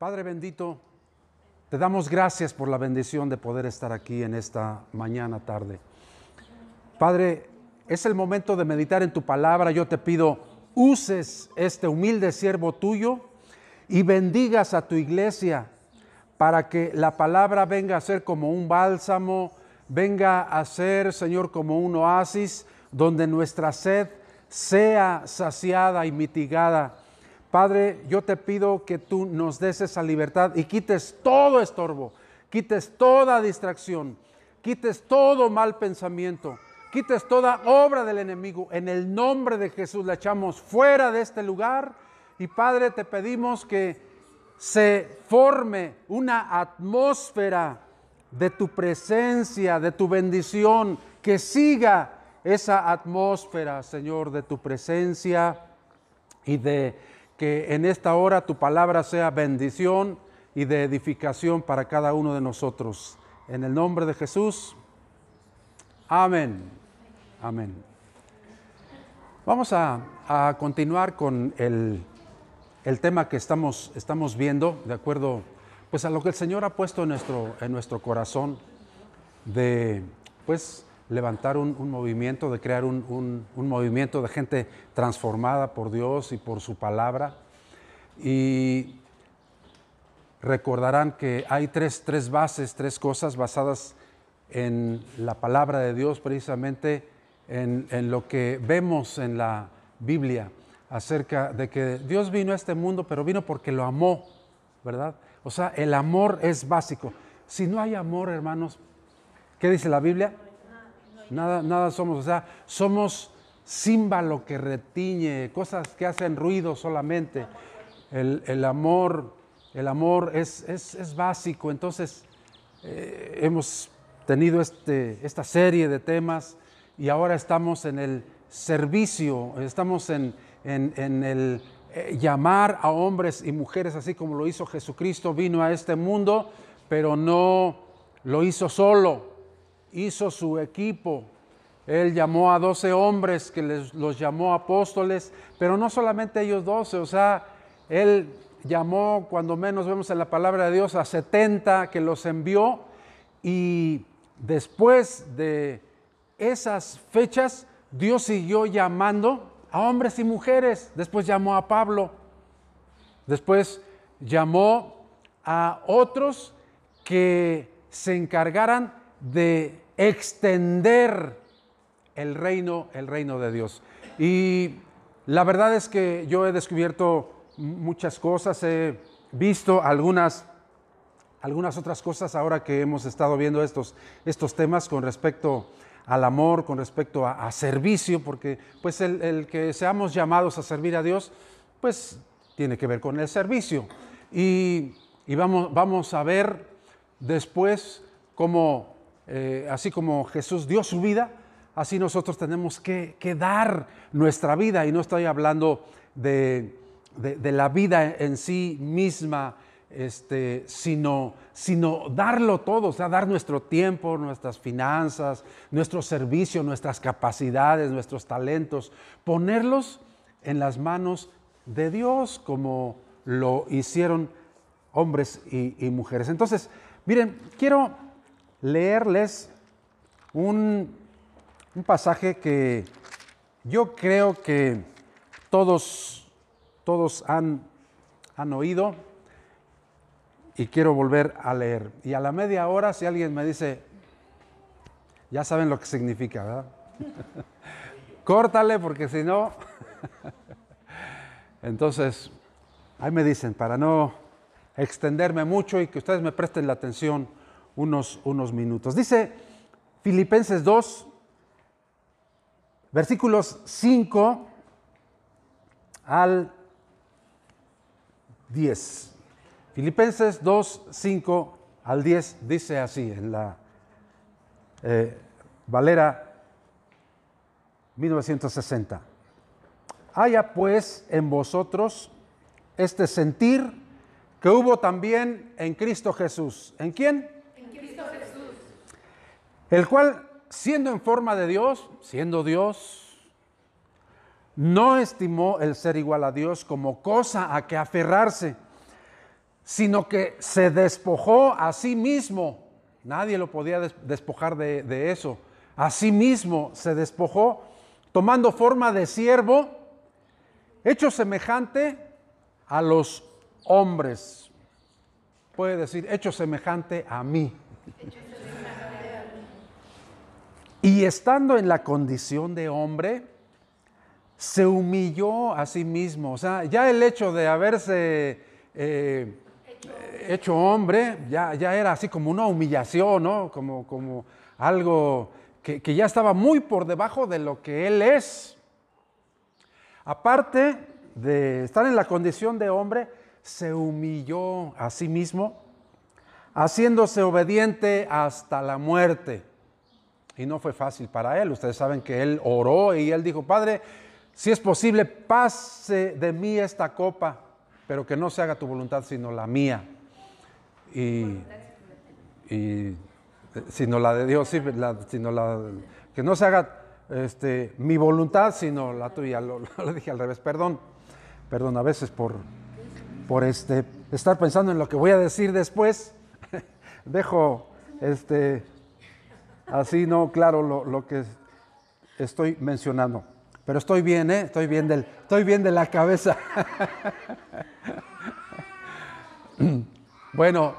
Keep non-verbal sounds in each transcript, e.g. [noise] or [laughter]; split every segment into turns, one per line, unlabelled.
Padre bendito, te damos gracias por la bendición de poder estar aquí en esta mañana tarde. Padre, es el momento de meditar en tu palabra. Yo te pido, uses este humilde siervo tuyo y bendigas a tu iglesia para que la palabra venga a ser como un bálsamo, venga a ser, Señor, como un oasis donde nuestra sed sea saciada y mitigada. Padre, yo te pido que tú nos des esa libertad y quites todo estorbo, quites toda distracción, quites todo mal pensamiento, quites toda obra del enemigo. En el nombre de Jesús la echamos fuera de este lugar y Padre, te pedimos que se forme una atmósfera de tu presencia, de tu bendición, que siga esa atmósfera, Señor, de tu presencia y de que en esta hora tu palabra sea bendición y de edificación para cada uno de nosotros. En el nombre de Jesús. Amén. Amén. Vamos a, a continuar con el, el, tema que estamos, estamos viendo, de acuerdo pues, a lo que el Señor ha puesto en nuestro, en nuestro corazón, de pues levantar un, movimiento, de crear un, movimiento de gente transformada por Dios y por su palabra. Y recordarán que hay tres, tres bases, tres cosas basadas en la palabra de Dios, precisamente en, en lo que vemos en la Biblia acerca de que Dios vino a este mundo, pero vino porque lo amó, ¿verdad? O sea, el amor es básico. Si no hay amor, hermanos, ¿qué dice la Biblia? Nada, nada somos, o sea, somos címbalo que retiñe, cosas que hacen ruido solamente. El, amor, el amor es, es, básico. Entonces, eh, hemos tenido este, esta serie de temas y ahora estamos en el servicio, estamos en, en, el eh, llamar a hombres y mujeres así como lo hizo Jesucristo, vino a este mundo, pero no lo hizo solo, hizo su equipo. Él llamó a doce hombres que les, los llamó apóstoles, pero no solamente ellos doce, o sea, él llamó, cuando menos vemos en la palabra de Dios, a setenta que los envió y después de esas fechas, Dios siguió llamando a hombres y mujeres. Después llamó a Pablo. Después llamó a otros que se encargaran de extender el reino, el reino de Dios. Y la verdad es que yo he descubierto muchas cosas, he visto algunas, algunas otras cosas ahora que hemos estado viendo estos, estos temas con respecto al amor, con respecto a, servicio, porque pues el, que seamos llamados a servir a Dios, pues tiene que ver con el servicio. Y, vamos, vamos a ver después cómo eh, así como Jesús dio su vida, así nosotros tenemos que, dar nuestra vida. Y no estoy hablando de, la vida en sí misma, este, sino, sino darlo todo, o sea, dar nuestro tiempo, nuestras finanzas, nuestro servicio, nuestras capacidades, nuestros talentos, ponerlos en las manos de Dios como lo hicieron hombres y, y mujeres. Entonces, miren, quiero leerles un, pasaje que yo creo que todos, todos han, han oído y quiero volver a leer. Y a la media hora, si alguien me dice, ya saben lo que significa, ¿verdad? [laughs] Córtale porque si no... [laughs] Entonces, ahí me dicen, para no extenderme mucho y que ustedes me presten la atención unos, unos minutos. Dice Filipenses 2, versículos 5 al 10. Filipenses 2, 5 al 10 dice así en la eh, Valera 1960. Haya pues en vosotros este sentir que hubo también en Cristo Jesús. ¿En quién? El cual, siendo en forma de Dios, siendo Dios, no estimó el ser igual a Dios como cosa a que aferrarse, sino que se despojó a sí mismo. Nadie lo podía despojar de, eso. A sí mismo se despojó, tomando forma de siervo, hecho semejante a los hombres. Puede decir, hecho semejante a mí. Y estando en la condición de hombre, se humilló a sí mismo. O sea, ya el hecho de haberse eh, hecho hombre ya, ya, era así como una humillación, ¿no? Como, como algo que, que ya estaba muy por debajo de lo que él es. Aparte de estar en la condición de hombre, se humilló a sí mismo, haciéndose obediente hasta la muerte. Y no fue fácil para él. Ustedes saben que él oró y él dijo, Padre, si es posible, pase de mí esta copa, pero que no se haga tu voluntad sino la mía. Y, sino la de Dios, sino la, que no se haga este, mi voluntad sino la tuya. Lo, [laughs] lo, dije al revés, perdón, perdón, a veces por, por este, estar pensando en lo que voy a decir después, [laughs] dejo este, así no claro lo, que estoy mencionando. Pero estoy bien, ¿eh? Estoy bien, del, estoy bien de la cabeza. bueno,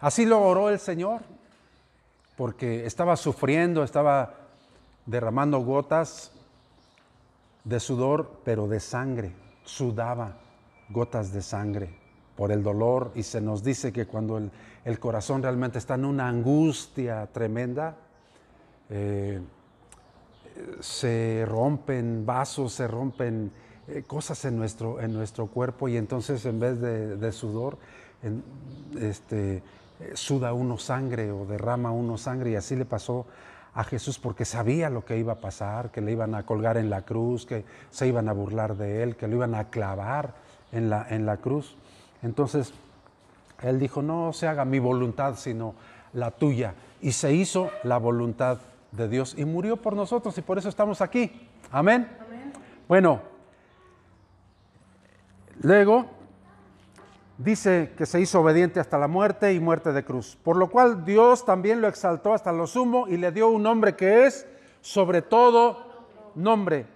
así lo oró el Señor, porque estaba sufriendo, estaba derramando gotas de sudor, pero de sangre. Sudaba gotas de sangre por el dolor y se nos dice que cuando el, corazón realmente está en una angustia tremenda, eh, se rompen vasos, se rompen eh, cosas en nuestro, en nuestro cuerpo y entonces en vez de, sudor, este, suda uno sangre o derrama uno sangre y así le pasó a Jesús porque sabía lo que iba a pasar, que le iban a colgar en la cruz, que se iban a burlar de él, que lo iban a clavar en la, en la cruz. Entonces, él dijo, no se haga mi voluntad, sino la tuya. Y se hizo la voluntad de Dios y murió por nosotros y por eso estamos aquí. Amén. Bueno, luego dice que se hizo obediente hasta la muerte y muerte de cruz, por lo cual Dios también lo exaltó hasta lo sumo y le dio un nombre que es sobre todo nombre,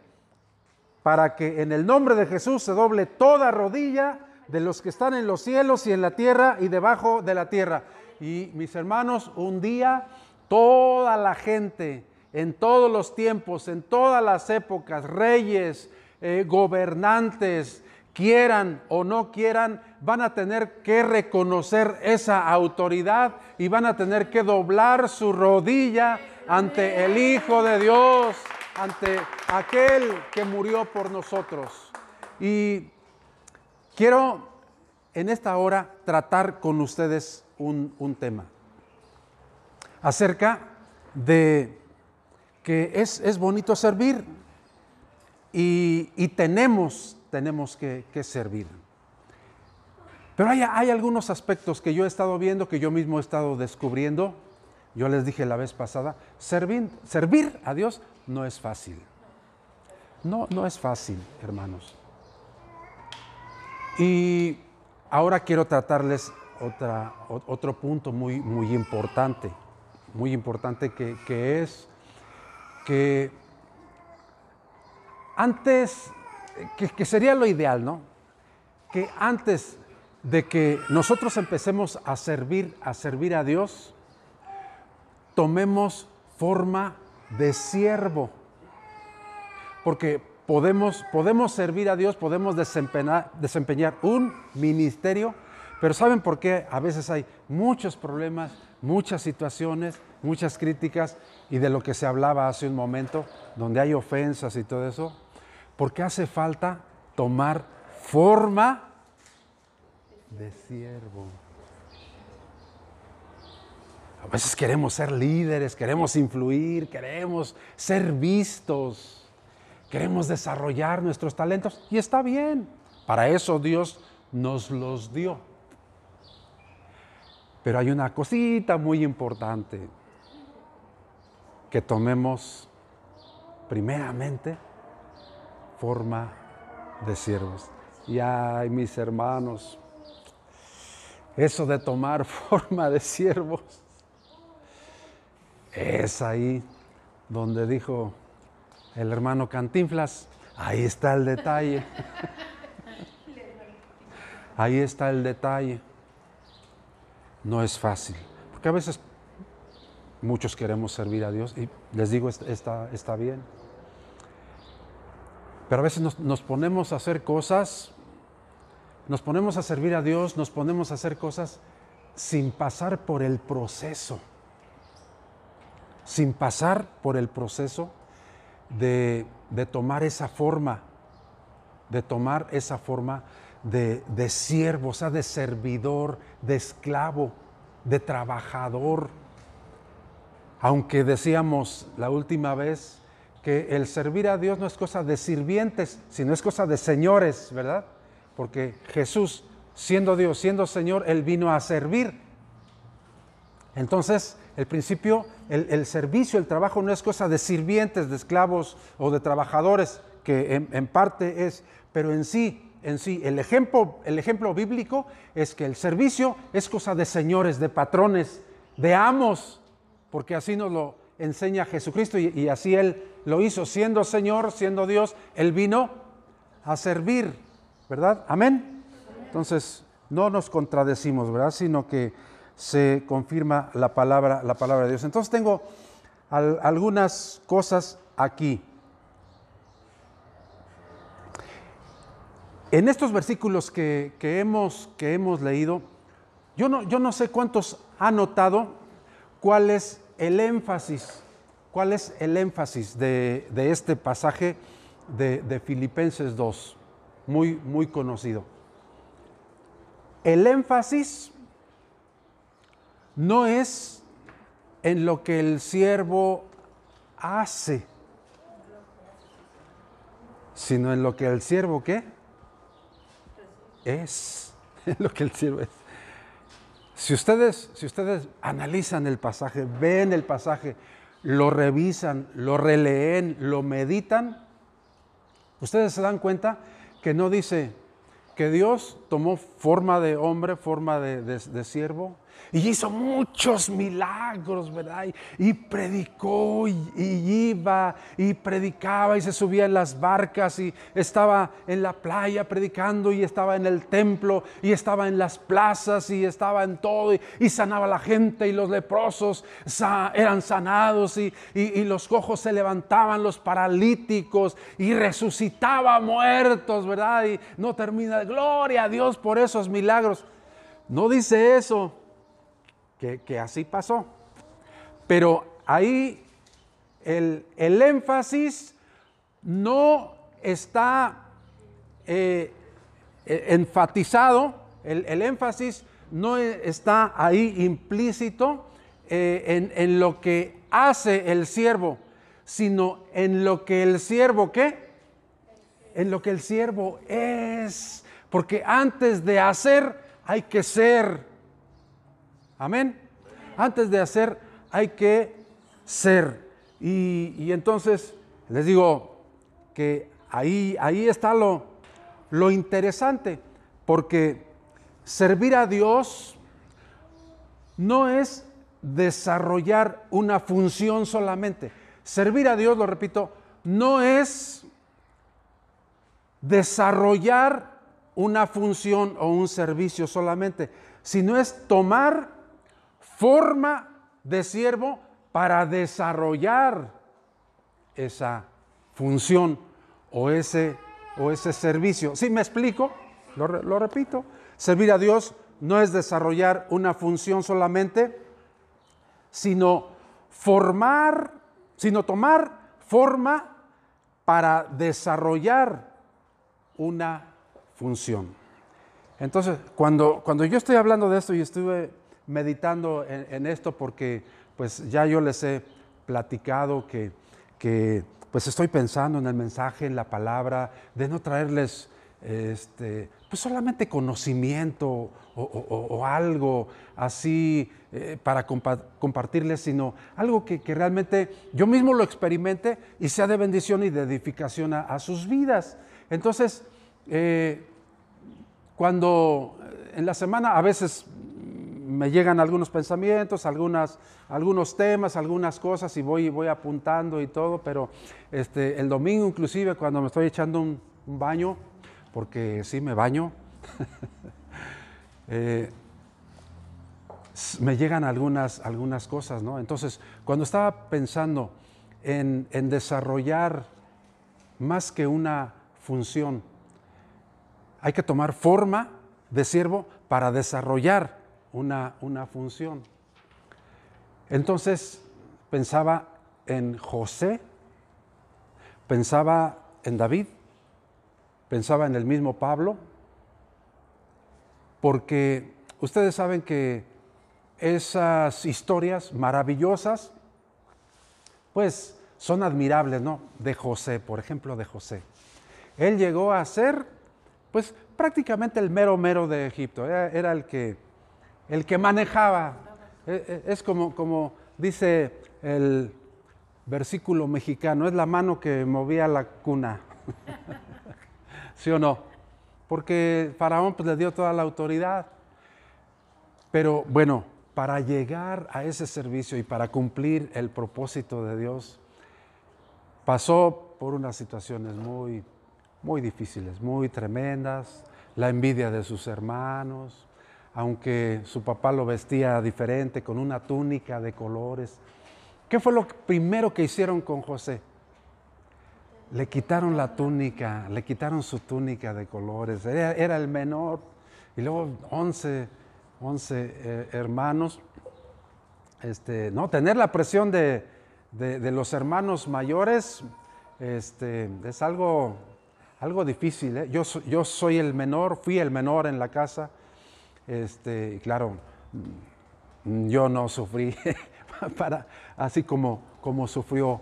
para que en el nombre de Jesús se doble toda rodilla de los que están en los cielos y en la tierra y debajo de la tierra. Y mis hermanos, un día toda la gente, en todos los tiempos, en todas las épocas, reyes, eh, gobernantes, quieran o no quieran, van a tener que reconocer esa autoridad y van a tener que doblar su rodilla ante el Hijo de Dios, ante aquel que murió por nosotros. Y quiero en esta hora tratar con ustedes un, un tema acerca de que es, bonito servir y, tenemos, tenemos que, servir. Pero hay, hay, algunos aspectos que yo he estado viendo, que yo mismo he estado descubriendo. Yo les dije la vez pasada, servir, servir a Dios no es fácil. No, no es fácil, hermanos. Y ahora quiero tratarles otro punto muy, muy importante muy importante que, es que antes, que, sería lo ideal, ¿no? Que antes de que nosotros empecemos a servir, a servir a Dios, tomemos forma de siervo. Porque podemos, podemos servir a Dios, podemos desempeñar, desempeñar un ministerio, pero ¿saben por qué? A veces hay muchos problemas, muchas situaciones, muchas críticas y de lo que se hablaba hace un momento, donde hay ofensas y todo eso, porque hace falta tomar forma de siervo. A veces queremos ser líderes, queremos influir, queremos ser vistos, queremos desarrollar nuestros talentos y está bien. Para eso Dios nos los dio. Pero hay una cosita muy importante, que tomemos primeramente forma de siervos. Y ay, mis hermanos, eso de tomar [laughs] forma de siervos, es ahí donde dijo el hermano Cantinflas, ahí está el detalle. Ahí está el detalle. No es fácil, porque a veces muchos queremos servir a Dios y les digo, está, está bien. Pero a veces nos, nos ponemos a hacer cosas, nos ponemos a servir a Dios, nos ponemos a hacer cosas sin pasar por el proceso, sin pasar por el proceso de, de tomar esa forma, de tomar esa forma de, de siervo, o sea, de servidor, de esclavo, de trabajador. Aunque decíamos la última vez que el servir a Dios no es cosa de sirvientes, sino es cosa de señores, ¿verdad? Porque Jesús, siendo Dios, siendo Señor, Él vino a servir. Entonces, el principio, el, servicio, el trabajo no es cosa de sirvientes, de esclavos o de trabajadores, que en, parte es, pero en sí en sí. El ejemplo, el ejemplo bíblico es que el servicio es cosa de señores, de patrones, de amos, porque así nos lo enseña Jesucristo y, y así Él lo hizo, siendo Señor, siendo Dios, Él vino a servir, ¿verdad? Amén. Entonces, no nos contradecimos, ¿verdad? Sino que se confirma la palabra, la palabra de Dios. Entonces tengo algunas cosas aquí. En estos versículos que, hemos, que hemos, leído, yo no, yo no, sé cuántos han notado cuál es el énfasis, cuál es el énfasis de, este pasaje de, de, Filipenses 2, muy, muy conocido. El énfasis no es en lo que el siervo hace, sino en lo que el siervo qué? es [laughs] lo que el cielo es. Si ustedes, si ustedes analizan el pasaje, ven el pasaje, lo revisan, lo releen, lo meditan, ustedes se dan cuenta que no dice que Dios tomó forma de hombre, forma de, de siervo, y hizo muchos milagros, ¿verdad? Y, predicó y, iba y predicaba y se subía en las barcas y estaba en la playa predicando y estaba en el templo y estaba en las plazas y estaba en todo y, sanaba a la gente y los leprosos eran sanados y, los cojos se levantaban, los paralíticos y resucitaba muertos, ¿verdad? Y no termina, gloria a Dios por esos milagros. No dice eso que, así pasó. Pero ahí el, énfasis no está eh, eh, enfatizado, el, énfasis no está ahí implícito eh, en, en, lo que hace el siervo, sino en lo que el siervo, ¿qué? En lo que el siervo es. Porque antes de hacer hay que ser. Amén. Antes de hacer hay que ser. Y, entonces les digo que ahí, ahí está lo, lo interesante, porque servir a Dios no es desarrollar una función solamente. Servir a Dios, lo repito, no es desarrollar una función o un servicio solamente, sino es tomar forma de siervo para desarrollar esa función o ese, o ese servicio. ¿Sí me explico? Lo, repito. Servir a Dios no es desarrollar una función solamente, sino formar, sino tomar forma para desarrollar una función. Entonces, cuando, cuando yo estoy hablando de esto y estuve meditando en, esto porque pues ya yo les he platicado que, que, pues estoy pensando en el mensaje, en la palabra, de no traerles este, pues solamente conocimiento o, algo así eh, para compartirles, sino algo que, realmente yo mismo lo experimente y sea de bendición y de edificación a, sus vidas. Entonces, eh, cuando en la semana a veces me llegan algunos pensamientos, algunas, algunos temas, algunas cosas y voy, voy apuntando y todo, pero este, el domingo inclusive cuando me estoy echando un, baño, porque sí me baño, [laughs] eh, me llegan algunas, algunas cosas, ¿no? Entonces, cuando estaba pensando en, en desarrollar más que una función, hay que tomar forma de siervo para desarrollar una, una función. Entonces pensaba en José, pensaba en David, pensaba en el mismo Pablo, porque ustedes saben que esas historias maravillosas, pues son admirables, ¿no? De José, por ejemplo, de José. Él llegó a ser, pues prácticamente el mero mero de Egipto, era, el, que, el que manejaba. E, e, es como, como dice el versículo mexicano, es la mano que movía la cuna. [laughs] ¿Sí o no? Porque Faraón pues, le dio toda la autoridad. Pero bueno, para llegar a ese servicio y para cumplir el propósito de Dios, pasó por unas situaciones muy muy difíciles, muy tremendas, la envidia de sus hermanos, aunque su papá lo vestía diferente, con una túnica de colores. ¿Qué fue lo primero que hicieron con José? Le quitaron la túnica, le quitaron su túnica de colores, era, el menor, y luego 11, 11 eh, hermanos. Este, no, tener la presión de, los hermanos mayores este, es algo algo difícil. ¿eh? Yo, yo soy el menor, fui el menor en la casa. Este, claro, mm, yo no sufrí [laughs] así como, como sufrió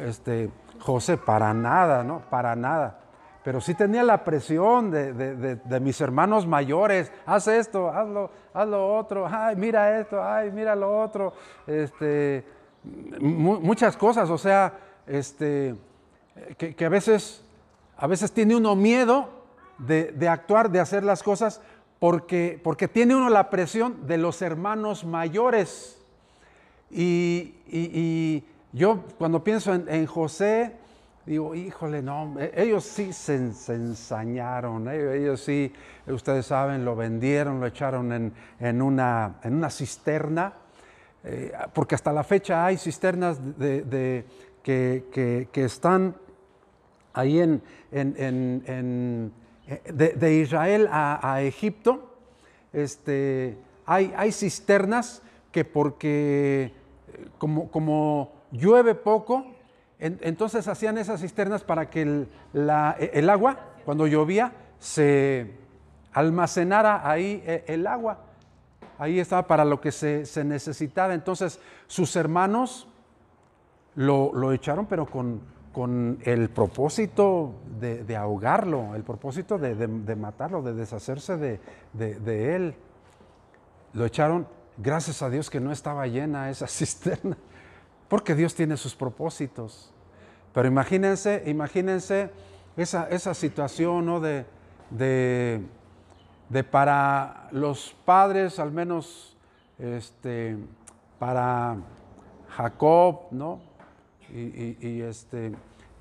este, José, para nada, ¿no? Para nada. Pero sí tenía la presión de, mis hermanos mayores, haz esto, hazlo, haz lo otro, ay, mira esto, ay, mira lo otro, este, muchas cosas, o sea, este, que, que a veces a veces tiene uno miedo de, actuar, de hacer las cosas, porque, porque, tiene uno la presión de los hermanos mayores. Y, yo cuando pienso en, José, digo, híjole, no, e, ellos sí se, ensañaron, ¿eh? ellos sí, ustedes saben, lo vendieron, lo echaron en, una, en una, cisterna, eh, porque hasta la fecha hay cisternas de, que, que están ahí en, de, Israel a, Egipto, este, hay, hay, cisternas que porque como, como llueve poco, entonces hacían esas cisternas para que el, el, agua, cuando llovía, se almacenara ahí el agua. Ahí estaba para lo que se, se necesitaba. Entonces sus hermanos lo, lo echaron, pero con, con el propósito de, ahogarlo, el propósito de, matarlo, de deshacerse de, él. Lo echaron, gracias a Dios que no estaba llena esa [laughs] cisterna, porque Dios tiene sus propósitos. Pero imagínense, imagínense esa, esa situación ¿no? de, de, para los padres, al menos este, para Jacob, ¿no? Y, este,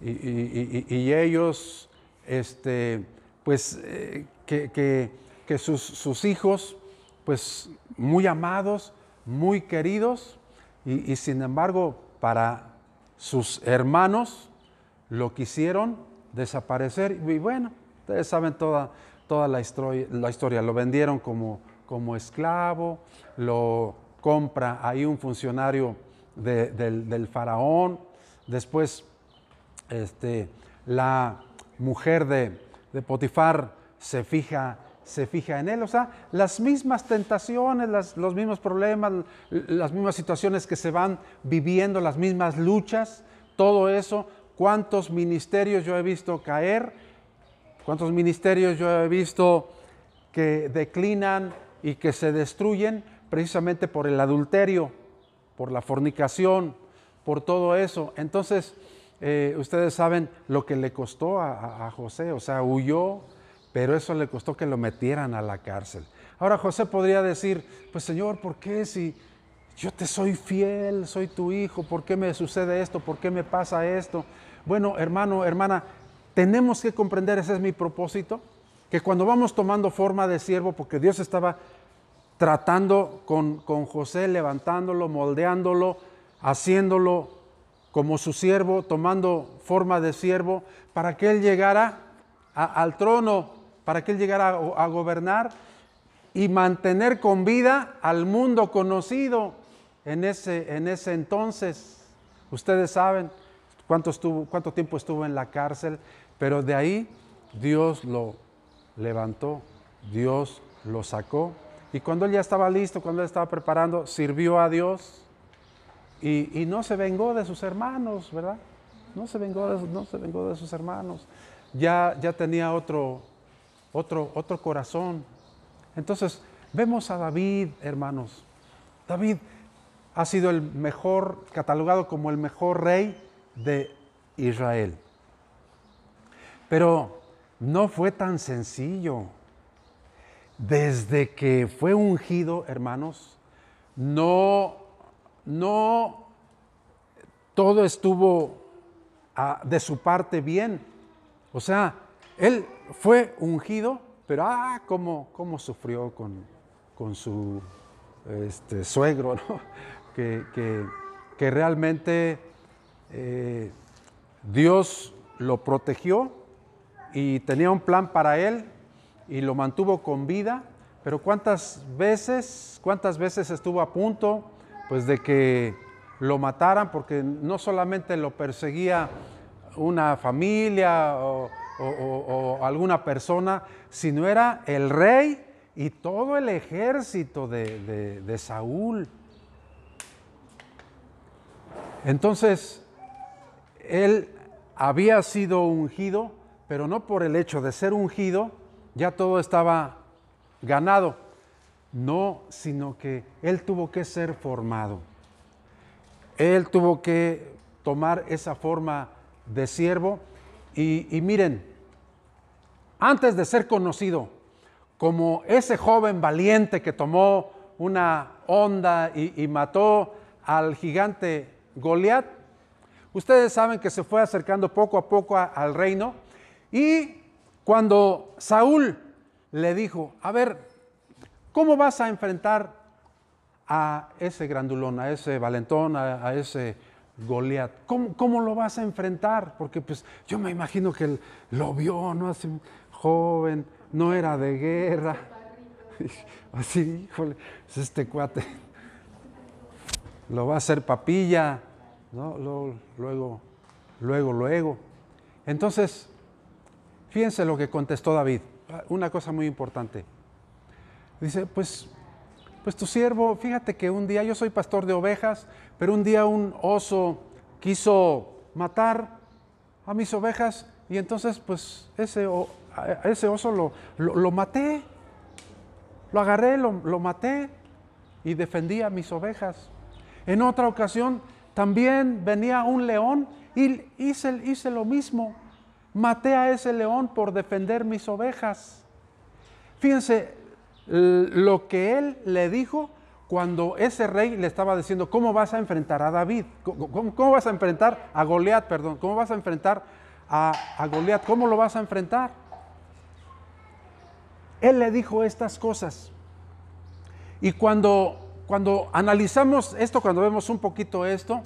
y, ellos, este, pues, eh, que, sus, hijos, pues, muy amados, muy queridos, y, sin embargo, para sus hermanos lo quisieron desaparecer. Y bueno, ustedes saben toda, toda la, historia, lo vendieron como, como esclavo, lo compra ahí un funcionario del faraón, Después, este, la mujer de, Potifar se fija, se fija en él. O sea, las mismas tentaciones, los mismos problemas, las mismas situaciones que se van viviendo, las mismas luchas, todo eso. ¿Cuántos ministerios yo he visto caer? ¿Cuántos ministerios yo he visto que declinan y que se destruyen precisamente por el adulterio, por la fornicación, por todo eso. Entonces, eh, ustedes saben lo que le costó a, José, o sea, huyó, pero eso le costó que lo metieran a la cárcel. Ahora José podría decir, pues Señor, ¿por qué si yo te soy fiel, soy tu hijo, ¿por qué me sucede esto? ¿Por qué me pasa esto? Bueno, hermano, hermana, tenemos que comprender, ese es mi propósito, que cuando vamos tomando forma de siervo, porque Dios estaba tratando con, con José, levantándolo, moldeándolo, haciéndolo como su siervo, tomando forma de siervo, para que él llegara al trono, para que él llegara a, a gobernar y mantener con vida al mundo conocido en ese, en ese entonces. Ustedes saben cuánto, estuvo, cuánto tiempo estuvo en la cárcel, pero de ahí Dios lo levantó, Dios lo sacó. Y cuando él ya estaba listo, cuando él estaba preparando, sirvió a Dios y, no se vengó de sus hermanos, ¿verdad? No se vengó de, no se vengó de sus hermanos. Ya, ya tenía otro, otro, otro corazón. Entonces, vemos a David, hermanos. David ha sido el mejor, catalogado como el mejor rey de Israel. Pero no fue tan sencillo. Desde que fue ungido, hermanos, no no todo estuvo ah, de su parte bien. O sea, él fue ungido, pero ah, cómo, cómo sufrió con, con su este, suegro, [laughs] que, que, realmente eh, Dios lo protegió y tenía un plan para él y lo mantuvo con vida, pero cuántas veces, cuántas veces estuvo a punto pues de que lo mataran porque no solamente lo perseguía una familia o, alguna persona, sino era el rey y todo el ejército de, de Saúl. Entonces, él había sido ungido, pero no por el hecho de ser ungido, ya todo estaba ganado. No, sino que él tuvo que ser formado. Él tuvo que tomar esa forma de siervo. Y, miren, antes de ser conocido como ese joven valiente que tomó una onda y, mató al gigante Goliat, ustedes saben que se fue acercando poco a poco al reino. Y cuando Saúl le dijo, a ver, ¿Cómo vas a enfrentar a ese grandulón, a ese valentón, a, ese Goliat? ¿Cómo, lo vas a enfrentar? Porque pues yo me imagino que él lo vio, ¿no? Así joven, no era de guerra. [laughs] Así, híjole, es este cuate. Lo va a hacer papilla, ¿no? Luego, luego, luego. Entonces, fíjense lo que contestó David. Una cosa muy importante. Dice, pues, pues tu siervo, fíjate que un día, yo soy pastor de ovejas, pero un día un oso quiso matar a mis ovejas y entonces pues ese, ese oso lo, lo, maté, lo agarré, lo, lo maté y defendí a mis ovejas. En otra ocasión también venía un león y hice, hice lo mismo. Maté a ese león por defender mis ovejas. Fíjense, lo que él le dijo cuando ese rey le estaba diciendo, ¿cómo vas a enfrentar a David? ¿Cómo, vas a enfrentar a Goliat, perdón? ¿Cómo vas a enfrentar a, a Goliat? ¿Cómo lo vas a enfrentar? Él le dijo estas cosas. Y cuando, cuando analizamos esto, cuando vemos un poquito esto,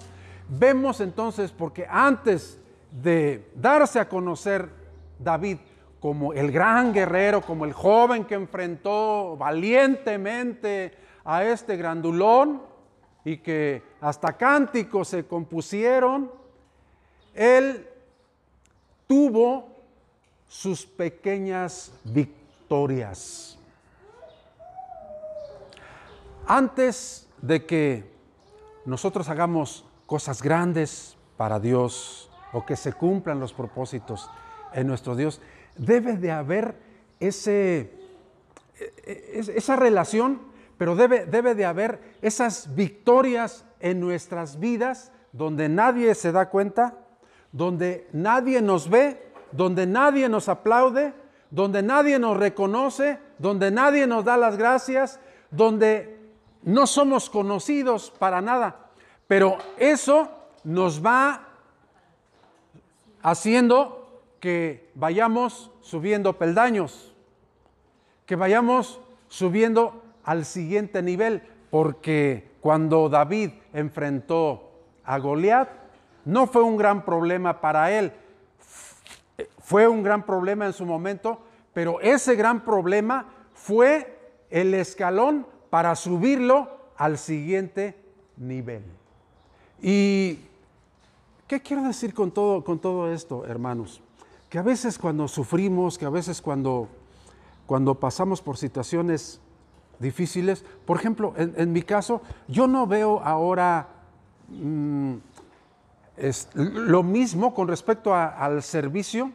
vemos entonces, porque antes de darse a conocer David como el gran guerrero, como el joven que enfrentó valientemente a este grandulón y que hasta cánticos se compusieron, él tuvo sus pequeñas victorias. Antes de que nosotros hagamos cosas grandes para Dios o que se cumplan los propósitos en nuestro Dios, debe de haber ese, e, e, esa relación, pero debe, debe de haber esas victorias en nuestras vidas donde nadie se da cuenta, donde nadie nos ve, donde nadie nos aplaude, donde nadie nos reconoce, donde nadie nos da las gracias, donde no somos conocidos para nada. Pero eso nos va haciendo que vayamos subiendo peldaños, que vayamos subiendo al siguiente nivel, porque cuando David enfrentó a Goliat, no fue un gran problema para él, fue un gran problema en su momento, pero ese gran problema fue el escalón para subirlo al siguiente nivel. ¿Y qué quiero decir con todo, con todo esto, hermanos? Que a veces cuando sufrimos, que a veces cuando, cuando pasamos por situaciones difíciles, por ejemplo, en, mi caso, yo no veo ahora mm, lo mismo con respecto al servicio.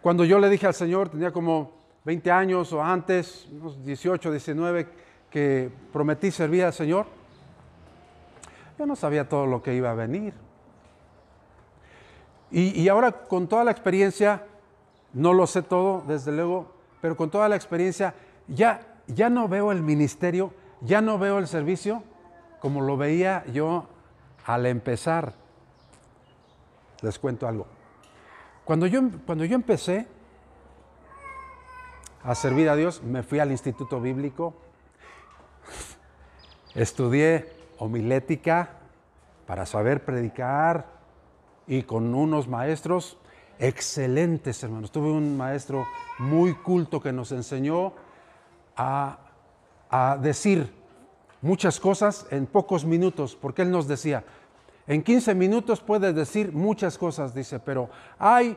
Cuando yo le dije al Señor, tenía como 20 años o antes, unos 18, 19, que prometí servir al Señor, yo no sabía todo lo que iba a venir. Y, ahora con toda la experiencia, no lo sé todo, desde luego, pero con toda la experiencia, ya, ya no veo el ministerio, ya no veo el servicio como lo veía yo al empezar. Les cuento algo. Cuando yo, cuando yo empecé a servir a Dios, me fui al Instituto Bíblico, estudié homilética para saber predicar y con unos maestros excelentes, hermanos. Tuve un maestro muy culto que nos enseñó a, a decir muchas cosas en pocos minutos, porque él nos decía, en 15 minutos puedes decir muchas cosas, dice, pero hay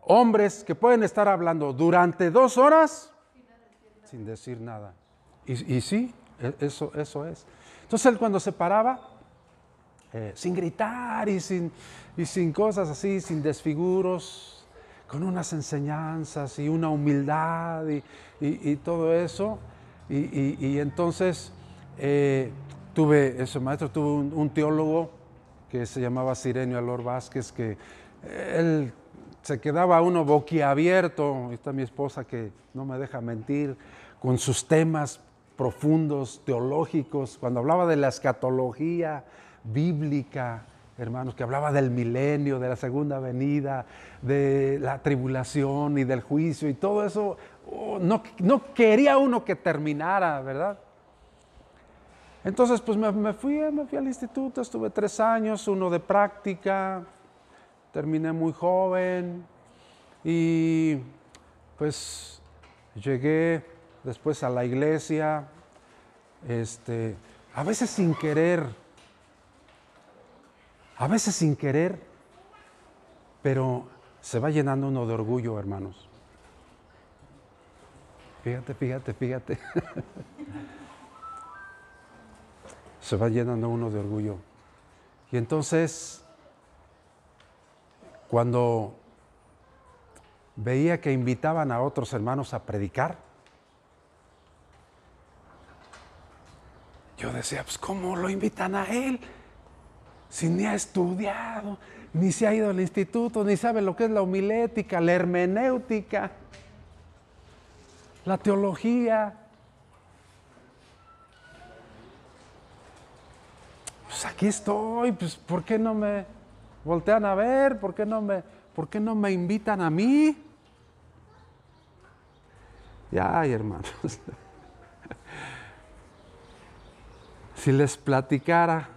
hombres que pueden estar hablando durante dos horas sin decir nada. Y, sí, e, eso, eso es. Entonces él cuando se paraba, eh, sin gritar y sin, y sin cosas así, sin desfiguros, con unas enseñanzas y una humildad y, todo eso. Y, entonces eh, tuve, ese maestro tuvo un, teólogo que se llamaba Sirenio Alor Vázquez, que él se quedaba uno boquiabierto, está mi esposa que no me deja mentir, con sus temas profundos, teológicos, cuando hablaba de la escatología bíblica, hermanos, que hablaba del milenio, de la segunda venida, de la tribulación y del juicio y todo eso, oh, no, quería uno que terminara, ¿verdad? Entonces, pues me, fui, me fui al instituto, estuve tres años, uno de práctica, terminé muy joven y pues llegué después a la iglesia, este, a veces sin querer, a veces sin querer, pero se va llenando uno de orgullo, hermanos. Fíjate, fíjate, fíjate. [laughs] se va llenando uno de orgullo. Y entonces, cuando veía que invitaban a otros hermanos a predicar, yo decía, pues ¿cómo lo invitan a él? Si ni ha estudiado, ni se ha ido al instituto, ni sabe lo que es la homilética, la hermenéutica, la teología. pues aquí estoy, pues ¿por qué no me voltean a ver? ¿Por qué no me, por qué no me invitan a mí? Ya, hermanos, [laughs] si les platicara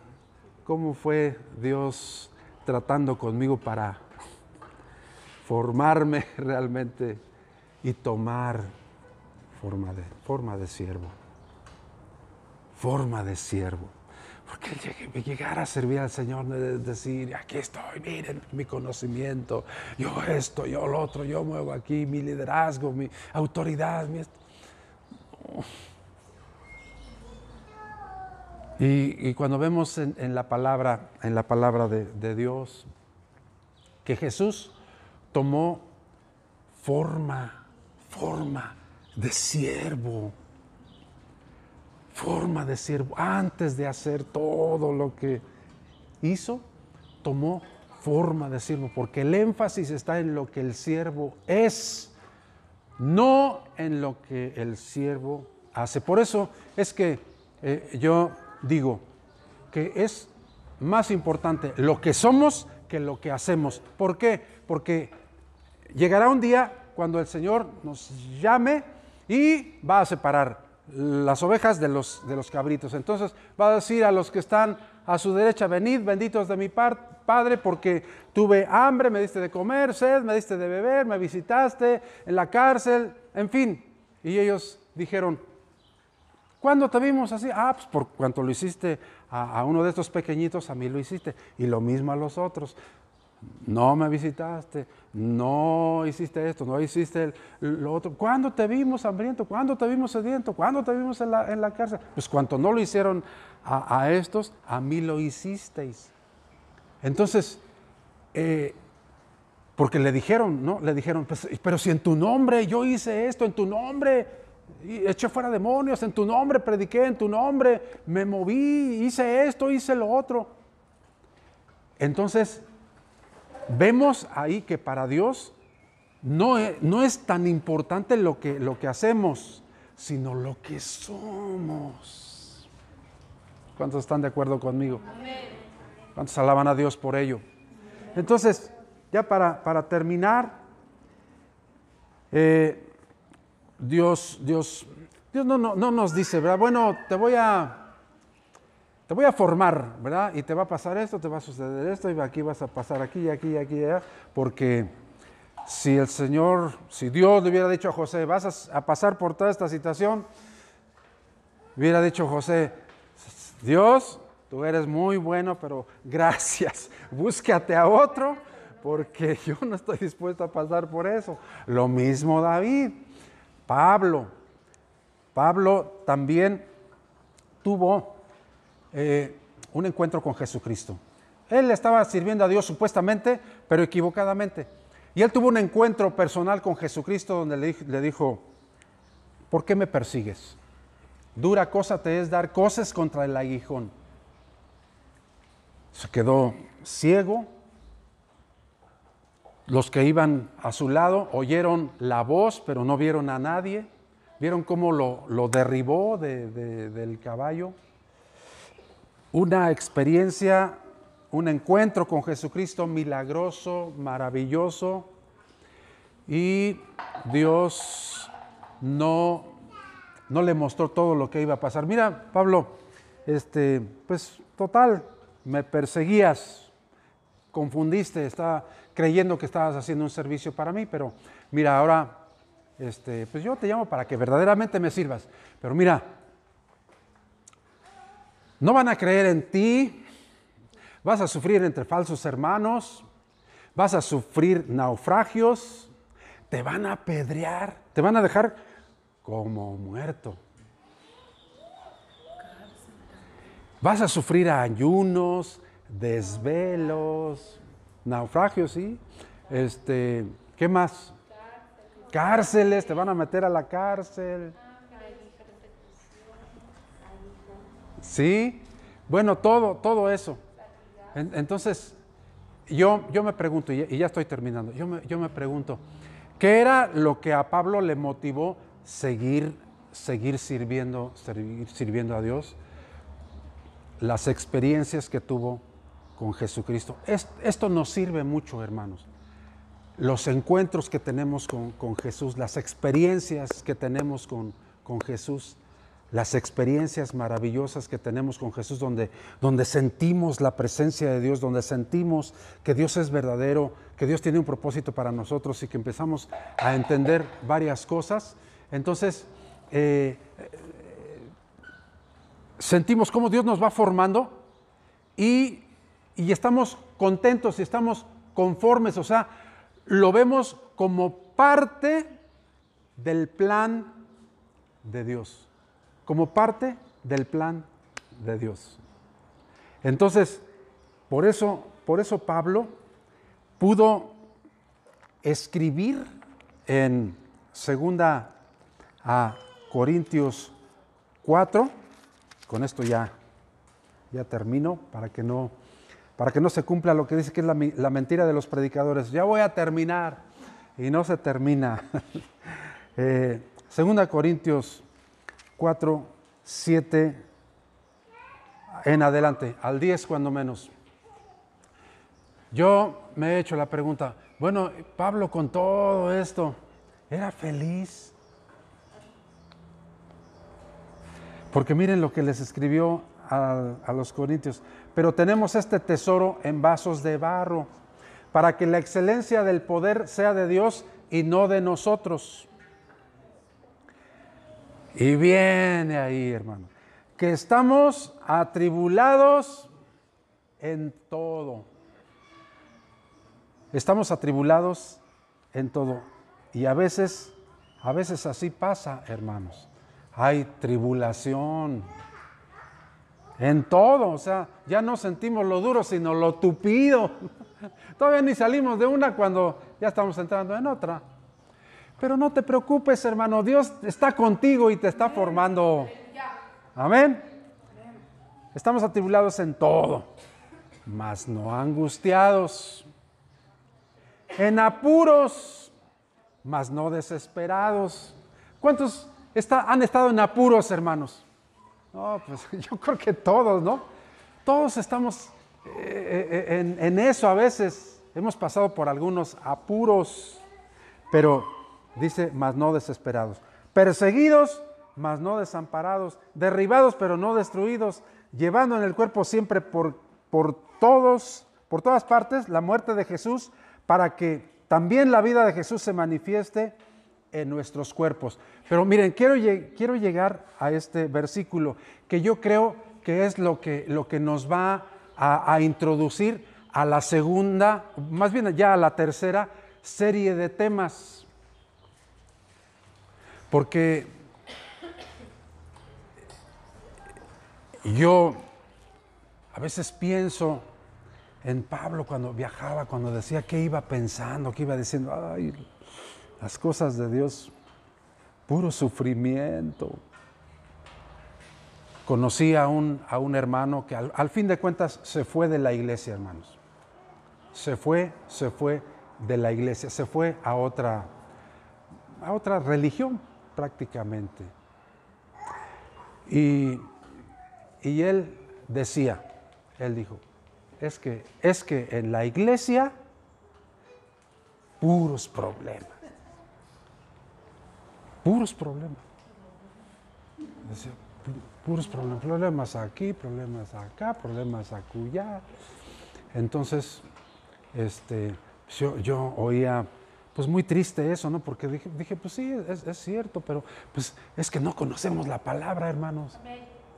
cómo fue Dios tratando conmigo para formarme [laughs] realmente y tomar forma de, forma de siervo, forma de siervo. Porque llegar a servir al Señor, decir, aquí estoy, miren mi conocimiento, yo esto, yo lo otro, yo muevo aquí mi liderazgo, mi autoridad. Y, cuando vemos en, la palabra, en la palabra de Dios, que Jesús tomó forma, forma de siervo forma de siervo, antes de hacer todo lo que hizo, tomó forma de siervo, porque el énfasis está en lo que el siervo es, no en lo que el siervo hace. Por eso es que eh, yo digo que es más importante lo que somos que lo que hacemos. ¿Por qué? Porque llegará un día cuando el Señor nos llame y va a separar las ovejas de los, de los cabritos. Entonces va a decir a los que están a su derecha, venid, benditos de mi Padre, porque tuve hambre, me diste de comer, sed, me diste de beber, me visitaste en la cárcel, en fin. Y ellos dijeron, ¿cuándo te vimos así? Ah, pues por cuanto lo hiciste a, uno de estos pequeñitos, a mí lo hiciste. Y lo mismo a los otros no me visitaste, no hiciste esto, no hiciste lo otro. ¿Cuándo te vimos hambriento? ¿Cuándo te vimos sediento? ¿Cuándo te vimos en la, cárcel? Pues cuanto no lo hicieron a, estos, a mí lo hicisteis. Entonces, eh, porque le dijeron, ¿no? Le dijeron, pues, pero si en tu nombre yo hice esto, en tu nombre eché fuera demonios, en tu nombre prediqué, en tu nombre me moví, hice esto, hice lo otro. Entonces, vemos ahí que para Dios no es, no es tan importante lo que, lo que hacemos, sino lo que somos. ¿Cuántos están de acuerdo conmigo? ¿Cuántos alaban a Dios por ello? Entonces, ya para, para terminar, eh, Dios, Dios, Dios no, no, no nos dice, ¿verdad? Bueno, te voy a te voy a formar, ¿verdad? Y te va a pasar esto, te va a suceder esto, y aquí vas a pasar aquí, aquí, aquí, allá, porque si el Señor, si Dios le hubiera dicho a José, vas a, pasar por toda esta situación, hubiera dicho José, Dios, tú eres muy bueno, pero gracias, [laughs] búscate a otro, porque yo no estoy dispuesto a pasar por eso. Lo mismo David, Pablo, Pablo también tuvo eh, un encuentro con Jesucristo. Él estaba sirviendo a Dios supuestamente, pero equivocadamente. Y él tuvo un encuentro personal con Jesucristo donde le, dijo, ¿por qué me persigues? Dura cosa te es dar cosas contra el aguijón. Se quedó ciego. Los que iban a su lado oyeron la voz, pero no vieron a nadie. Vieron cómo lo, derribó del caballo una experiencia, un encuentro con Jesucristo milagroso, maravilloso, y Dios no, no le mostró todo lo que iba a pasar. Mira, Pablo, este, pues total, me perseguías, confundiste, estaba creyendo que estabas haciendo un servicio para mí, pero mira, ahora, este, pues yo te llamo para que verdaderamente me sirvas. Pero mira, no van a creer en ti, vas a sufrir entre falsos hermanos, vas a sufrir naufragios, te van a apedrear, te van a dejar como muerto. Vas a sufrir ayunos, desvelos, naufragios, ¿sí? Este, ¿qué más? Cárceles, te van a meter a la cárcel. Sí, bueno, todo, todo eso. Entonces, yo, yo me pregunto, y ya estoy terminando, yo me, yo me pregunto, ¿qué era lo que a Pablo le motivó seguir, seguir, sirviendo, sirviendo a Dios? Las experiencias que tuvo con Jesucristo. Esto nos sirve mucho, hermanos. Los encuentros que tenemos con, con Jesús, las experiencias que tenemos con, con Jesús las experiencias maravillosas que tenemos con Jesús, donde, donde sentimos la presencia de Dios, donde sentimos que Dios es verdadero, que Dios tiene un propósito para nosotros y que empezamos a entender varias cosas, entonces eh, sentimos cómo Dios nos va formando y, y estamos contentos y estamos conformes, o sea, lo vemos como parte del plan de Dios como parte del plan de Dios. Entonces, por eso, por eso Pablo pudo escribir en segunda a Corintios 4, con esto ya, ya termino para que no para que no se cumpla lo que dice que es la, mentira de los predicadores. Ya voy a terminar y no se termina. [laughs] Eh, Corintios 4, 7 en adelante, al 10 cuando menos. Yo me he hecho la pregunta, bueno, Pablo con todo esto, ¿era feliz? Porque miren lo que les escribió a los corintios, pero tenemos este tesoro en vasos de barro, para que la excelencia del poder sea de Dios y no de nosotros. Y viene ahí, hermano, que estamos atribulados en todo. Estamos atribulados en todo. Y a veces, a veces así pasa, hermanos. Hay tribulación en todo. O sea, ya no sentimos lo duro, sino lo tupido. [laughs] Todavía ni salimos de una cuando ya estamos entrando en otra. Pero no te preocupes, hermano. Dios está contigo y te está formando. Amén. Estamos atribulados en todo, mas no angustiados en apuros, mas no desesperados. ¿Cuántos han estado en apuros, hermanos? No, pues [laughs] yo creo que todos, ¿no? Todos estamos eh, eh, en, en eso a veces. Hemos pasado por algunos apuros, pero dice, mas no desesperados. Perseguidos, mas no desamparados. Derribados, pero no destruidos. Llevando en el cuerpo siempre por, por todos, por todas partes, la muerte de Jesús para que también la vida de Jesús se manifieste en nuestros cuerpos. Pero miren, quiero, quiero llegar a este versículo que yo creo que es lo que, lo que nos va a, a introducir a la segunda, más bien ya a la tercera serie de temas. Porque yo a veces pienso en Pablo cuando viajaba, cuando decía que iba pensando, que iba diciendo, ay, las cosas de Dios, puro sufrimiento. Conocí a un, a un hermano que al, fin de cuentas se fue de la iglesia, hermanos. Se fue, se fue de la iglesia, se fue a otra, a otra religión prácticamente. Y, y él decía, él dijo, es que, es que en la iglesia puros problemas. Puros problemas. puros problemas. Problemas aquí, problemas acá, problemas acullá. Entonces, este, yo, yo, oía, pues muy triste eso, ¿no? Porque dije, dije pues sí, es, cierto, pero pues es que no conocemos la palabra, hermanos.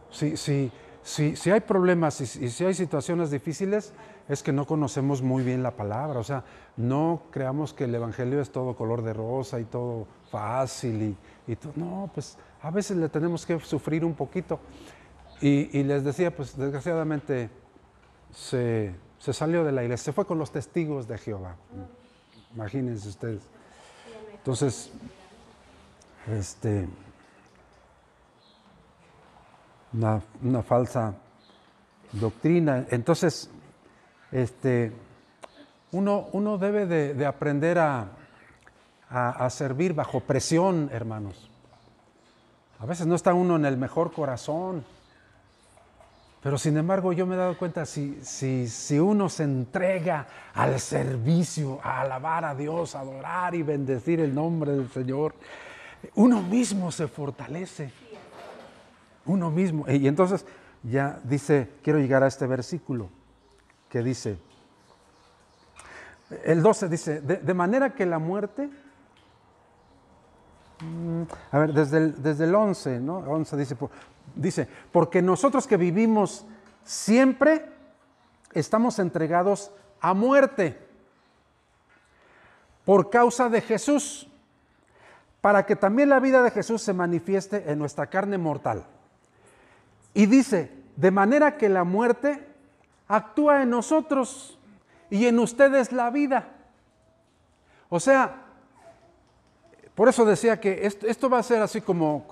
Sí, sí, si, si hay problemas y, si hay situaciones difíciles, es que no conocemos muy bien la palabra. O sea, no creamos que el Evangelio es todo color de rosa y todo fácil y, y. No, pues a veces le tenemos que sufrir un poquito. Y, les decía, pues desgraciadamente se, se, salió de la iglesia, se fue con los testigos de Jehová. Imagínense ustedes. Entonces, este una, falsa doctrina. Entonces, este, uno, uno debe de, aprender a, a, servir bajo presión, hermanos. A veces no está uno en el mejor corazón, pero sin embargo yo me he dado cuenta, si, si, si uno se entrega al servicio, a alabar a Dios, a adorar y bendecir el nombre del Señor, uno mismo se fortalece uno mismo. Y entonces ya dice, quiero llegar a este versículo que dice, el 12 dice, de, manera que la muerte, a ver, desde el, desde el 11, ¿no? 11 dice, dice, porque nosotros que vivimos siempre estamos entregados a muerte por causa de Jesús, para que también la vida de Jesús se manifieste en nuestra carne mortal. Y dice, de manera que la muerte actúa en nosotros y en ustedes la vida. O sea, por eso decía que esto, va a ser así como,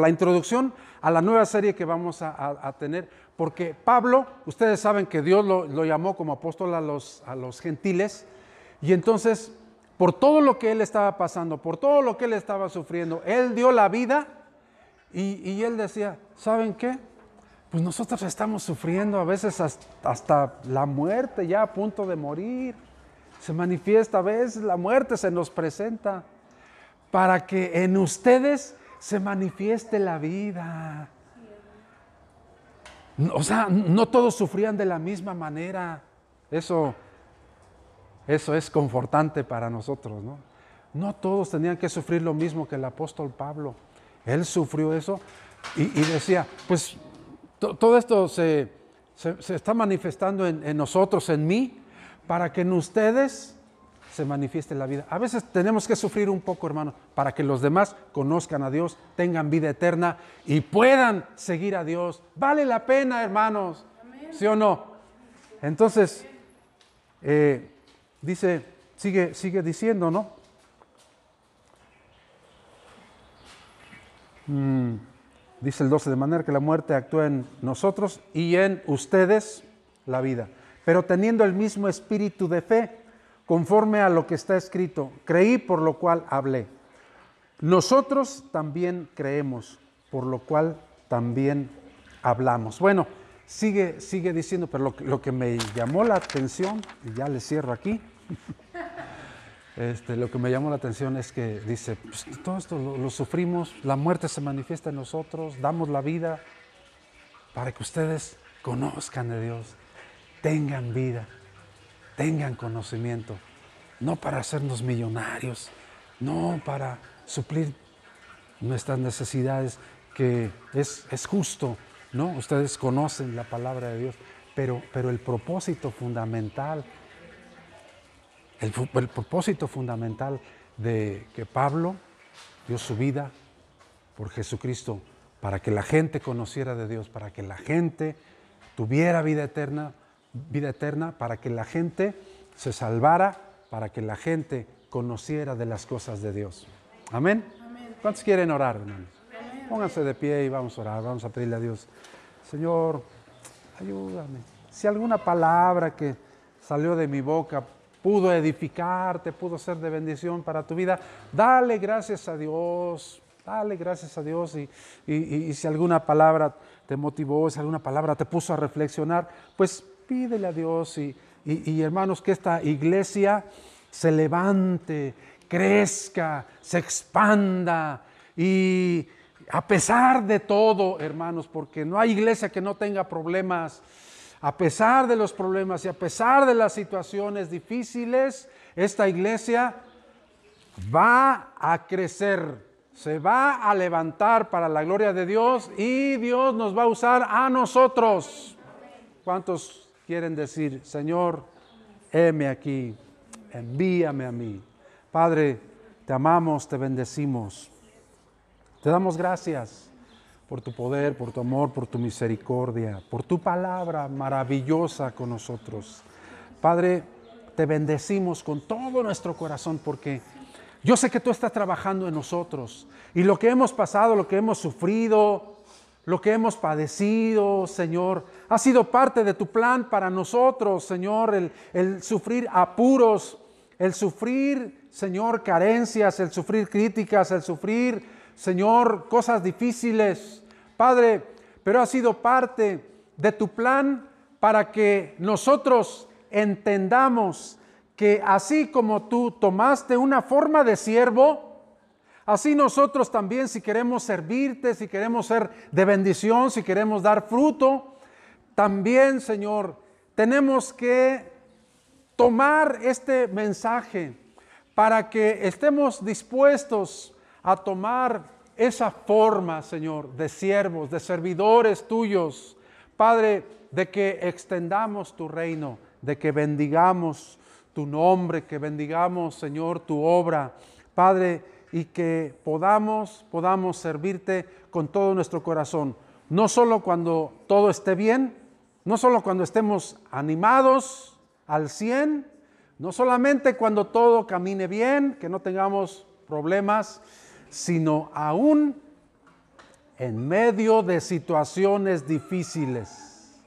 la introducción a la nueva serie que vamos a, tener, porque Pablo, ustedes saben que Dios lo, llamó como apóstol a los, a los gentiles, y entonces por todo lo que él estaba pasando, por todo lo que él estaba sufriendo. Él dio la vida y, él decía, ¿saben qué? Pues nosotros estamos sufriendo a veces hasta, la muerte, ya a punto de morir. Se manifiesta a veces, la muerte se nos presenta para que en ustedes se manifieste la vida. O sea, no todos sufrían de la misma manera. Eso eso es confortante para nosotros, ¿no? No todos tenían que sufrir lo mismo que el apóstol Pablo. Él sufrió eso y, decía, pues todo esto se, está manifestando en, nosotros, en mí, para que en ustedes se manifieste la vida. A veces tenemos que sufrir un poco, hermano, para que los demás conozcan a Dios, tengan vida eterna y puedan seguir a Dios. Vale la pena, hermanos, ¿sí o no? Entonces, eh, dice, sigue, sigue diciendo, ¿no? Mm, dice el 12, de manera que la muerte actúa en nosotros y en ustedes la vida, pero teniendo el mismo espíritu de fe, conforme a lo que está escrito, creí por lo cual hablé. Nosotros también creemos, por lo cual también hablamos. Bueno, sigue, sigue diciendo, pero lo, que me llamó la atención, y ya le cierro aquí, [laughs] este, lo que me llamó la atención es que dice, pues, todo esto lo, sufrimos, la muerte se manifiesta en nosotros, damos la vida para que ustedes conozcan de Dios, tengan vida, tengan conocimiento, no para hacernos millonarios, no para suplir nuestras necesidades, que es, es justo, ¿no? Ustedes conocen la palabra de Dios, pero, pero el propósito fundamental, el, el propósito fundamental de que Pablo dio su vida por Jesucristo, para que la gente conociera de Dios, para que la gente tuviera vida eterna, vida eterna, para que la gente se salvara, para que la gente conociera de las cosas de Dios. Amén. ¿Cuántos quieren orar, hermanos? Pónganse de pie y vamos a orar, vamos a pedirle a Dios, Señor, ayúdame. Si alguna palabra que salió de mi boca pudo edificarte, pudo ser de bendición para tu vida, dale gracias a Dios, dale gracias a Dios y, y si alguna palabra te motivó, si alguna palabra te puso a reflexionar, pues pídele a Dios y, y, hermanos que esta iglesia se levante, crezca, se expanda y a pesar de todo, hermanos, porque no hay iglesia que no tenga problemas, a pesar de los problemas y a pesar de las situaciones difíciles, esta iglesia va a crecer, se va a levantar para la gloria de Dios y Dios nos va a usar a nosotros. ¿Cuántos quieren decir, Señor, heme aquí, envíame a mí? Padre, te amamos, te bendecimos. Te damos gracias por tu poder, por tu amor, por tu misericordia, por tu palabra maravillosa con nosotros. Padre, te bendecimos con todo nuestro corazón porque yo sé que tú estás trabajando en nosotros y lo que hemos pasado, lo que hemos sufrido, lo que hemos padecido, Señor, ha sido parte de tu plan para nosotros, Señor, el, el sufrir apuros, el sufrir, Señor, carencias, el sufrir críticas, el sufrir Señor, cosas difíciles, Padre, pero ha sido parte de tu plan para que nosotros entendamos que así como tú tomaste una forma de siervo, así nosotros también si queremos servirte, si queremos ser de bendición, si queremos dar fruto, también, Señor, tenemos que tomar este mensaje para que estemos dispuestos a tomar esa forma, Señor, de siervos, de servidores tuyos. Padre, de que extendamos tu reino, de que bendigamos tu nombre, que bendigamos, Señor, tu obra. Padre, y que podamos, podamos servirte con todo nuestro corazón. No solo cuando todo esté bien, no solo cuando estemos animados al 100, no solamente cuando todo camine bien, que no tengamos problemas, sino aún en medio de situaciones difíciles,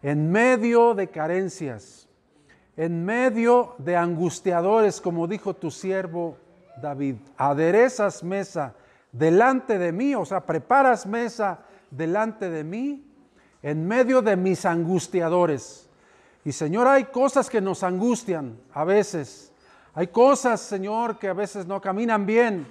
en medio de carencias, en medio de angustiadores, como dijo tu siervo David. Aderezas mesa delante de mí, o sea, preparas mesa delante de mí en medio de mis angustiadores. Y Señor, hay cosas que nos angustian a veces. Hay cosas, Señor, que a veces no caminan bien.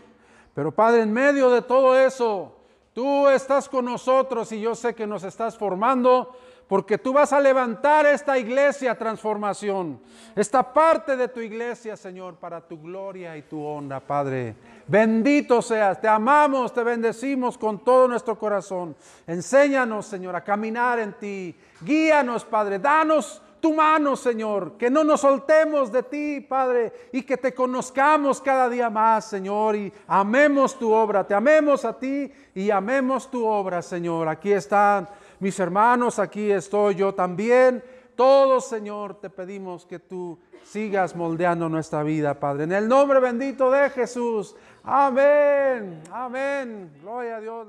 Pero Padre, en medio de todo eso, tú estás con nosotros y yo sé que nos estás formando porque tú vas a levantar esta iglesia transformación, esta parte de tu iglesia, Señor, para tu gloria y tu honra, Padre. Bendito seas, te amamos, te bendecimos con todo nuestro corazón. Enséñanos, Señor, a caminar en ti. Guíanos, Padre, danos tu mano, Señor, que no nos soltemos de ti, Padre, y que te conozcamos cada día más, Señor, y amemos tu obra, te amemos a ti y amemos tu obra, Señor. Aquí están mis hermanos, aquí estoy yo también. Todos, Señor, te pedimos que tú sigas moldeando nuestra vida, Padre. En el nombre bendito de Jesús. Amén. Amén. Gloria a Dios.